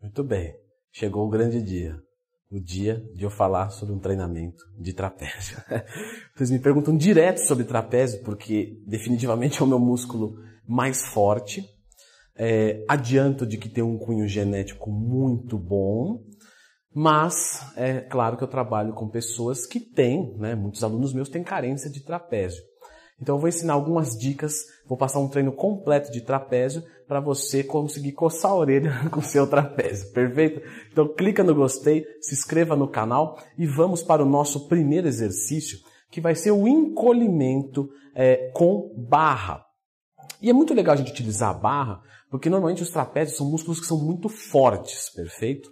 Muito bem, chegou o grande dia. O dia de eu falar sobre um treinamento de trapézio. Vocês me perguntam direto sobre trapézio, porque definitivamente é o meu músculo mais forte. É, adianto de que tem um cunho genético muito bom, mas é claro que eu trabalho com pessoas que têm, né, muitos alunos meus têm carência de trapézio. Então eu vou ensinar algumas dicas, vou passar um treino completo de trapézio para você conseguir coçar a orelha com o seu trapézio, perfeito? Então clica no gostei, se inscreva no canal e vamos para o nosso primeiro exercício, que vai ser o encolhimento é, com barra. E é muito legal a gente utilizar a barra, porque normalmente os trapézios são músculos que são muito fortes, perfeito?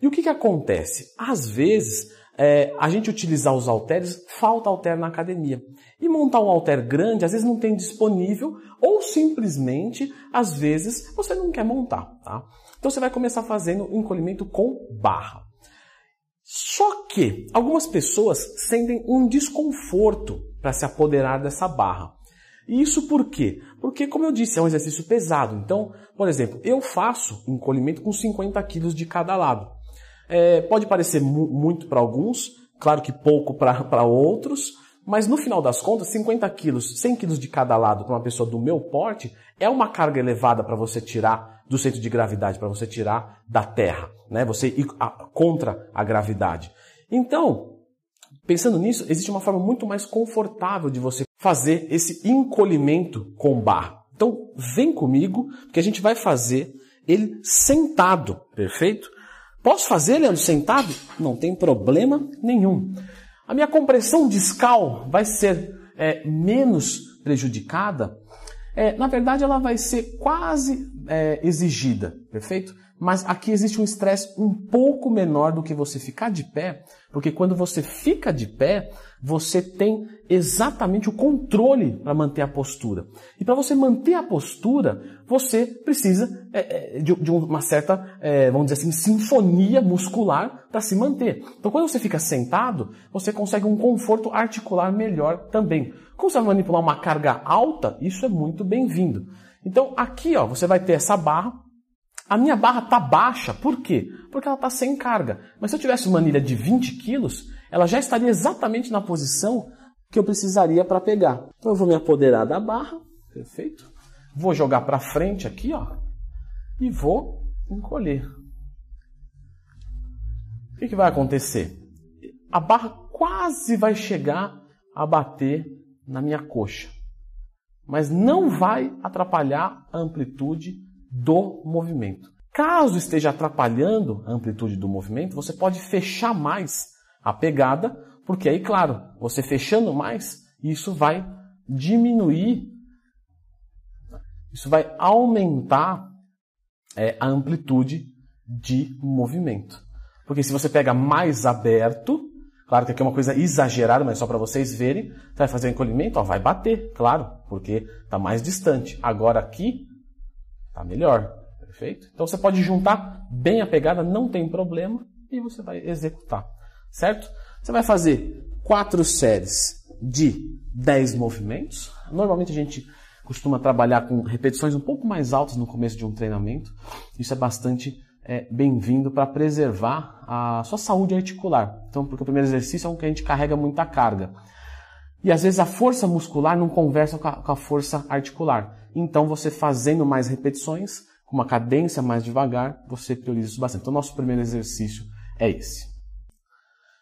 E o que, que acontece? Às vezes é, a gente utilizar os halteres, falta halter na academia. E montar um halter grande, às vezes não tem disponível, ou simplesmente, às vezes, você não quer montar. Tá? Então você vai começar fazendo encolhimento com barra. Só que algumas pessoas sentem um desconforto para se apoderar dessa barra. E isso por quê? Porque, como eu disse, é um exercício pesado. Então, por exemplo, eu faço encolhimento com 50 quilos de cada lado. É, pode parecer mu muito para alguns, claro que pouco para outros, mas no final das contas, 50 quilos, 100 quilos de cada lado para uma pessoa do meu porte é uma carga elevada para você tirar do centro de gravidade, para você tirar da Terra, né? Você ir a, contra a gravidade. Então, pensando nisso, existe uma forma muito mais confortável de você fazer esse encolhimento com barra. Então, vem comigo, que a gente vai fazer ele sentado, perfeito? Posso fazer, Leandro, sentado? Não tem problema nenhum. A minha compressão discal vai ser é, menos prejudicada? É, na verdade, ela vai ser quase é, exigida, perfeito? Mas aqui existe um estresse um pouco menor do que você ficar de pé, porque quando você fica de pé, você tem exatamente o controle para manter a postura. E para você manter a postura, você precisa é, é de, de, uma certa, é, vamos dizer assim, sinfonia muscular para se manter. Então, quando você fica sentado, você consegue um conforto articular melhor também. Como você vai manipular uma carga alta, isso é muito bem-vindo. Então, aqui ó, você vai ter essa barra a minha barra está baixa, por quê? Porque ela está sem carga. Mas se eu tivesse uma anilha de 20 quilos, ela já estaria exatamente na posição que eu precisaria para pegar. Então eu vou me apoderar da barra, perfeito? Vou jogar para frente aqui, ó, e vou encolher. O que, que vai acontecer? A barra quase vai chegar a bater na minha coxa, mas não vai atrapalhar a amplitude do movimento. Caso esteja atrapalhando a amplitude do movimento, você pode fechar mais a pegada, porque aí, claro, você fechando mais, isso vai diminuir, isso vai aumentar é, a amplitude de movimento. Porque se você pega mais aberto, claro que aqui é uma coisa exagerada, mas só para vocês verem, você vai fazer o encolhimento, ó, vai bater, claro, porque está mais distante. Agora aqui, Tá melhor, perfeito? Então você pode juntar bem a pegada, não tem problema, e você vai executar, certo? Você vai fazer quatro séries de 10 movimentos. Normalmente a gente costuma trabalhar com repetições um pouco mais altas no começo de um treinamento. Isso é bastante é, bem-vindo para preservar a sua saúde articular. Então, porque o primeiro exercício é um que a gente carrega muita carga. E às vezes a força muscular não conversa com a, com a força articular. Então, você fazendo mais repetições, com uma cadência mais devagar, você prioriza isso bastante. Então, nosso primeiro exercício é esse.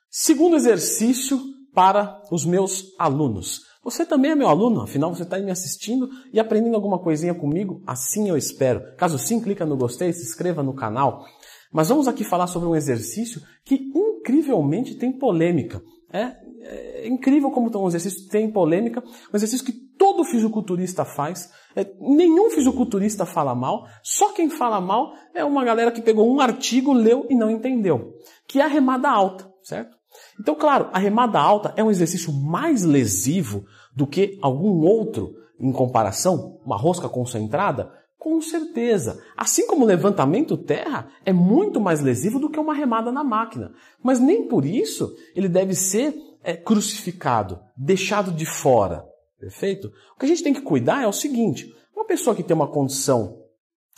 Segundo exercício para os meus alunos. Você também é meu aluno, afinal você está me assistindo e aprendendo alguma coisinha comigo? Assim eu espero. Caso sim, clica no gostei, se inscreva no canal. Mas vamos aqui falar sobre um exercício que incrivelmente tem polêmica. É, é incrível como um exercício tem polêmica, um exercício que todo fisiculturista faz, é, nenhum fisiculturista fala mal, só quem fala mal é uma galera que pegou um artigo, leu e não entendeu, que é a remada alta, certo? Então, claro, a remada alta é um exercício mais lesivo do que algum outro em comparação, uma rosca concentrada, com certeza. Assim como o levantamento terra é muito mais lesivo do que uma remada na máquina. Mas nem por isso ele deve ser é, crucificado, deixado de fora. Perfeito? O que a gente tem que cuidar é o seguinte: uma pessoa que tem uma condição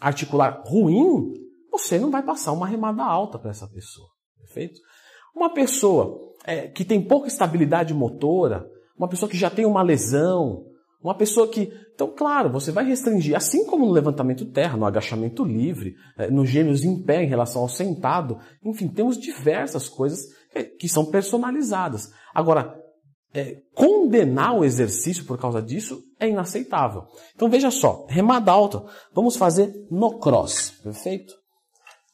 articular ruim, você não vai passar uma remada alta para essa pessoa. Perfeito? Uma pessoa é, que tem pouca estabilidade motora, uma pessoa que já tem uma lesão, uma pessoa que. Então, claro, você vai restringir, assim como no levantamento terra, no agachamento livre, é, no gêmeos em pé em relação ao sentado, enfim, temos diversas coisas que são personalizadas. Agora, é, condenar o exercício por causa disso é inaceitável. Então veja só, remada alta, vamos fazer no cross, perfeito?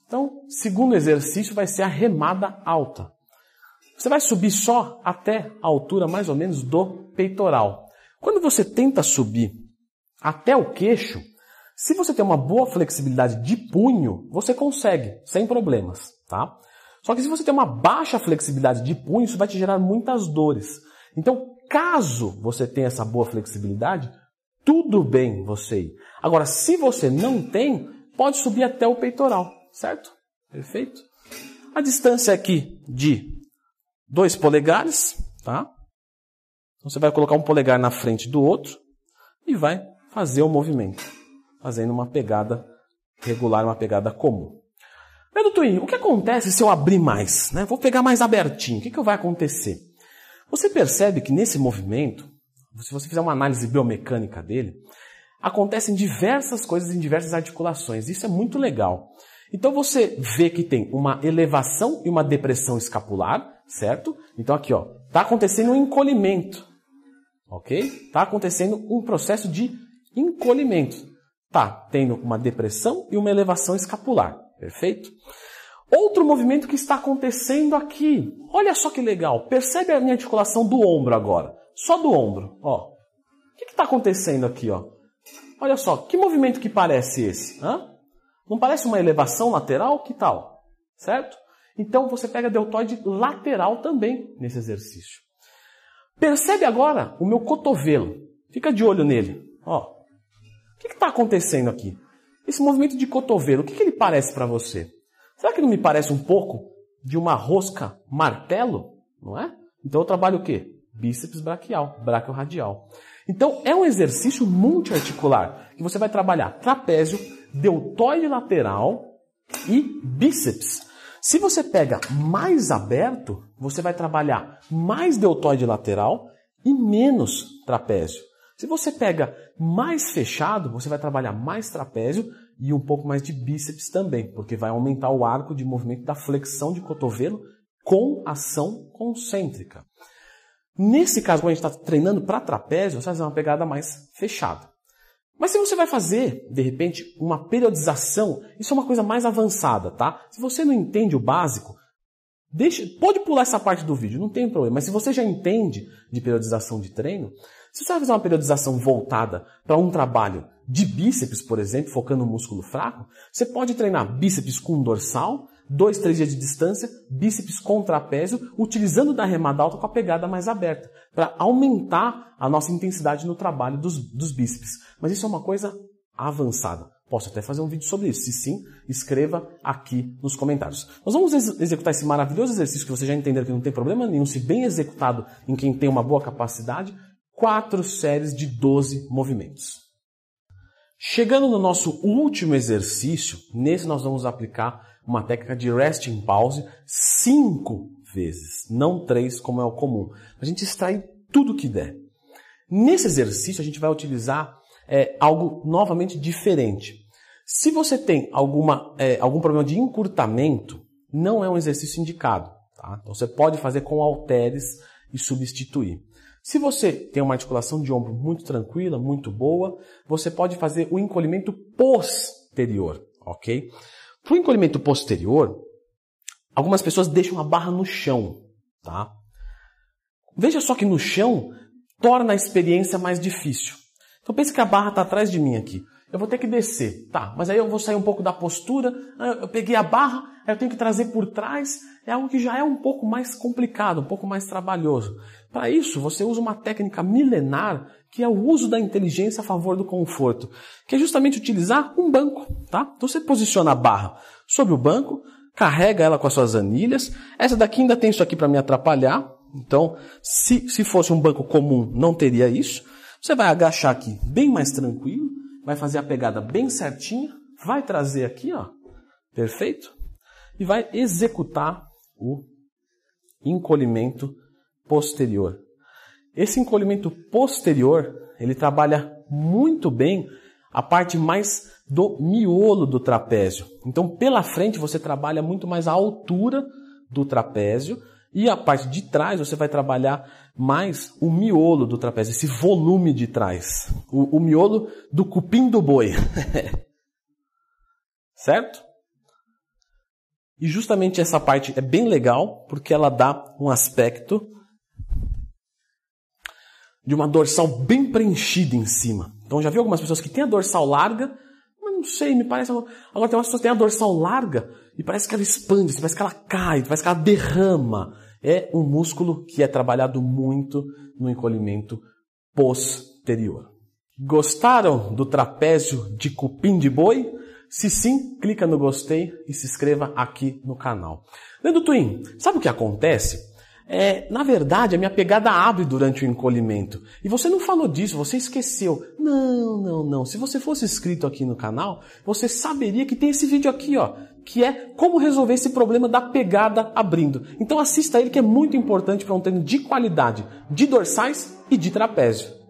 Então, segundo exercício vai ser a remada alta. Você vai subir só até a altura mais ou menos do peitoral. Quando você tenta subir até o queixo, se você tem uma boa flexibilidade de punho, você consegue, sem problemas, tá? Só que se você tem uma baixa flexibilidade de punho, isso vai te gerar muitas dores. Então, caso você tenha essa boa flexibilidade, tudo bem você ir. Agora, se você não tem, pode subir até o peitoral, certo? Perfeito? A distância aqui de dois polegares, tá? Então você vai colocar um polegar na frente do outro e vai fazer o movimento, fazendo uma pegada regular, uma pegada comum. Pedro Twin, o que acontece se eu abrir mais? Né? Vou pegar mais abertinho. O que, que vai acontecer? Você percebe que nesse movimento, se você fizer uma análise biomecânica dele, acontecem diversas coisas em diversas articulações. Isso é muito legal. Então você vê que tem uma elevação e uma depressão escapular, certo? Então aqui, ó, tá acontecendo um encolhimento. OK? Tá acontecendo um processo de encolhimento. Tá tendo uma depressão e uma elevação escapular. Perfeito? Outro movimento que está acontecendo aqui. Olha só que legal. Percebe a minha articulação do ombro agora. Só do ombro. Ó. O que está acontecendo aqui? Ó? Olha só. Que movimento que parece esse? Hã? Não parece uma elevação lateral? Que tal? Certo? Então você pega deltoide lateral também nesse exercício. Percebe agora o meu cotovelo. Fica de olho nele. Ó. O que está acontecendo aqui? Esse movimento de cotovelo, o que, que ele parece para você? Será que não me parece um pouco de uma rosca martelo? Não é? Então eu trabalho o quê? Bíceps braquial, radial. Então é um exercício multiarticular que você vai trabalhar trapézio, deltoide lateral e bíceps. Se você pega mais aberto, você vai trabalhar mais deltoide lateral e menos trapézio. Se você pega mais fechado, você vai trabalhar mais trapézio e um pouco mais de bíceps também, porque vai aumentar o arco de movimento da flexão de cotovelo com ação concêntrica. Nesse caso, quando a gente está treinando para trapézio, você vai fazer uma pegada mais fechada. Mas se você vai fazer, de repente, uma periodização, isso é uma coisa mais avançada, tá? Se você não entende o básico, deixa, pode pular essa parte do vídeo, não tem problema. Mas se você já entende de periodização de treino, se você vai fazer uma periodização voltada para um trabalho de bíceps, por exemplo, focando no músculo fraco, você pode treinar bíceps com dorsal, dois, três dias de distância, bíceps com trapézio, utilizando da remada alta com a pegada mais aberta, para aumentar a nossa intensidade no trabalho dos, dos bíceps. Mas isso é uma coisa avançada. Posso até fazer um vídeo sobre isso. Se sim, escreva aqui nos comentários. Nós vamos ex executar esse maravilhoso exercício que você já entendeu que não tem problema nenhum, se bem executado em quem tem uma boa capacidade, quatro séries de 12 movimentos. Chegando no nosso último exercício, nesse nós vamos aplicar uma técnica de resting pause cinco vezes, não três como é o comum. A gente extrai tudo que der. Nesse exercício a gente vai utilizar é, algo novamente diferente. Se você tem alguma, é, algum problema de encurtamento, não é um exercício indicado. Tá? Então você pode fazer com halteres e substituir. Se você tem uma articulação de ombro muito tranquila, muito boa, você pode fazer o encolhimento posterior, ok? Para o encolhimento posterior, algumas pessoas deixam a barra no chão, tá? Veja só que no chão torna a experiência mais difícil. Então pense que a barra está atrás de mim aqui. Eu vou ter que descer, tá? Mas aí eu vou sair um pouco da postura. Ah, eu peguei a barra, eu tenho que trazer por trás. É algo que já é um pouco mais complicado, um pouco mais trabalhoso. Para isso, você usa uma técnica milenar que é o uso da inteligência a favor do conforto, que é justamente utilizar um banco, tá? Então você posiciona a barra sobre o banco, carrega ela com as suas anilhas. Essa daqui ainda tem isso aqui para me atrapalhar. Então, se, se fosse um banco comum, não teria isso. Você vai agachar aqui bem mais tranquilo vai fazer a pegada bem certinha, vai trazer aqui, ó, Perfeito? E vai executar o encolhimento posterior. Esse encolhimento posterior, ele trabalha muito bem a parte mais do miolo do trapézio. Então, pela frente você trabalha muito mais a altura do trapézio e a parte de trás você vai trabalhar mais o miolo do trapézio, esse volume de trás, o, o miolo do cupim do boi. certo? E justamente essa parte é bem legal porque ela dá um aspecto de uma dorsal bem preenchida em cima. Então já viu algumas pessoas que têm a dorsal larga, mas não sei, me parece. Agora tem umas pessoas que têm a dorsal larga e parece que ela expande, parece que ela cai, parece que ela derrama. É um músculo que é trabalhado muito no encolhimento posterior. Gostaram do trapézio de cupim de boi? Se sim, clica no gostei e se inscreva aqui no canal. Leandro Twin, sabe o que acontece? É, na verdade, a minha pegada abre durante o encolhimento. E você não falou disso, você esqueceu. Não, não, não. Se você fosse inscrito aqui no canal, você saberia que tem esse vídeo aqui, ó, que é como resolver esse problema da pegada abrindo. Então assista ele que é muito importante para um treino de qualidade de dorsais e de trapézio.